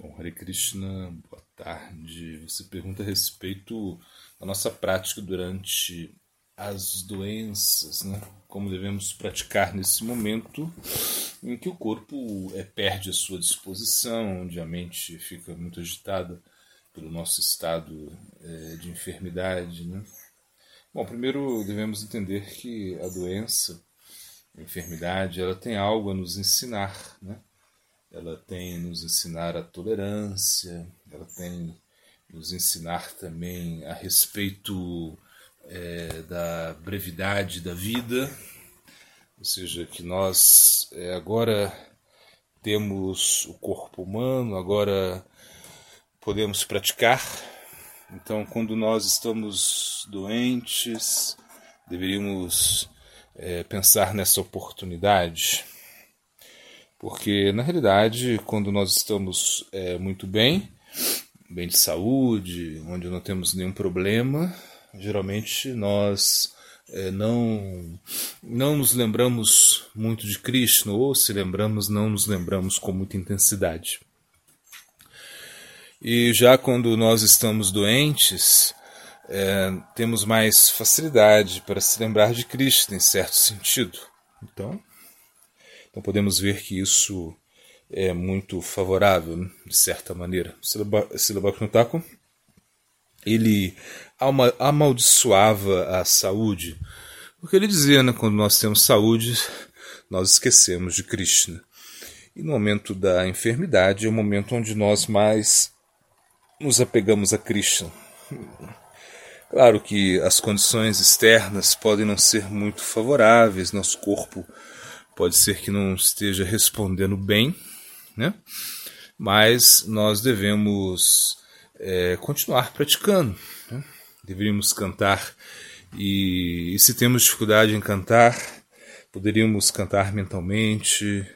Bom, Hare Krishna, boa tarde. Você pergunta a respeito da nossa prática durante as doenças, né? Como devemos praticar nesse momento em que o corpo é, perde a sua disposição, onde a mente fica muito agitada pelo nosso estado é, de enfermidade, né? Bom, primeiro devemos entender que a doença, a enfermidade, ela tem algo a nos ensinar, né? Ela tem nos ensinar a tolerância, ela tem nos ensinar também a respeito é, da brevidade da vida, ou seja, que nós é, agora temos o corpo humano, agora podemos praticar. Então, quando nós estamos doentes, deveríamos é, pensar nessa oportunidade porque, na realidade, quando nós estamos é, muito bem, bem de saúde, onde não temos nenhum problema, geralmente nós é, não, não nos lembramos muito de Krishna, ou se lembramos, não nos lembramos com muita intensidade. E já quando nós estamos doentes, é, temos mais facilidade para se lembrar de Krishna, em certo sentido. Então, então podemos ver que isso é muito favorável, de certa maneira. Silabaknutaku, ele amaldiçoava a saúde, porque ele dizia, né, quando nós temos saúde, nós esquecemos de Krishna. E no momento da enfermidade é o momento onde nós mais nos apegamos a Krishna. Claro que as condições externas podem não ser muito favoráveis, nosso corpo pode ser que não esteja respondendo bem, né? mas nós devemos é, continuar praticando. Né? Deveríamos cantar e, e se temos dificuldade em cantar, poderíamos cantar mentalmente,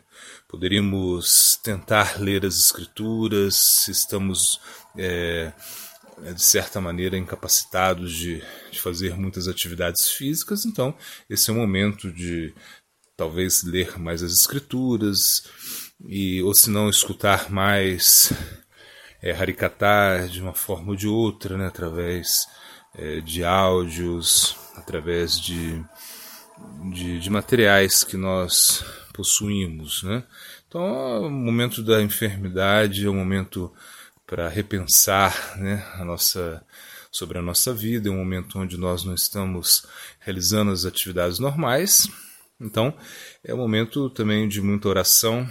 poderíamos tentar ler as escrituras, se estamos é, de certa maneira incapacitados de, de, fazer muitas atividades físicas, então esse é o momento de talvez ler mais as escrituras e ou se não escutar mais é, de uma forma ou de outra, né, através é, de áudios, através de, de, de, materiais que nós possuímos. Né? Então, o momento da enfermidade é um momento para repensar né, a nossa, sobre a nossa vida, é um momento onde nós não estamos realizando as atividades normais então, é um momento também de muita oração,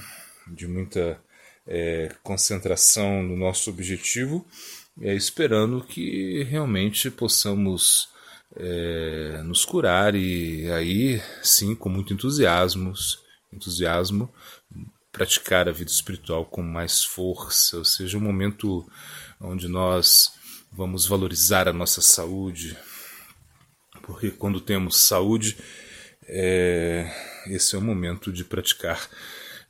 de muita é, concentração no nosso objetivo, é, esperando que realmente possamos é, nos curar e aí sim, com muito entusiasmo, entusiasmo, praticar a vida espiritual com mais força, ou seja, um momento onde nós vamos valorizar a nossa saúde, porque quando temos saúde, é, esse é o momento de praticar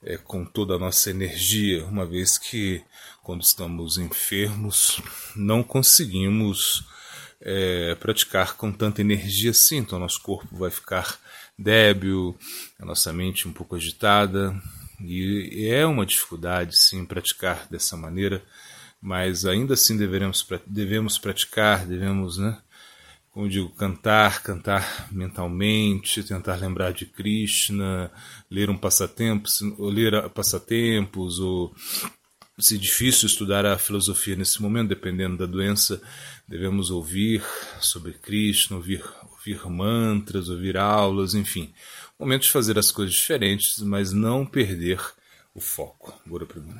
é, com toda a nossa energia, uma vez que quando estamos enfermos não conseguimos é, praticar com tanta energia assim, então nosso corpo vai ficar débil, a nossa mente um pouco agitada, e é uma dificuldade sim praticar dessa maneira, mas ainda assim devemos, devemos praticar, devemos né, como digo, cantar, cantar mentalmente, tentar lembrar de Krishna, ler um passatempo, ou ler passatempos, ou se difícil estudar a filosofia nesse momento, dependendo da doença, devemos ouvir sobre Krishna, ouvir, ouvir mantras, ouvir aulas, enfim. Momento de fazer as coisas diferentes, mas não perder o foco. Bora primeiro.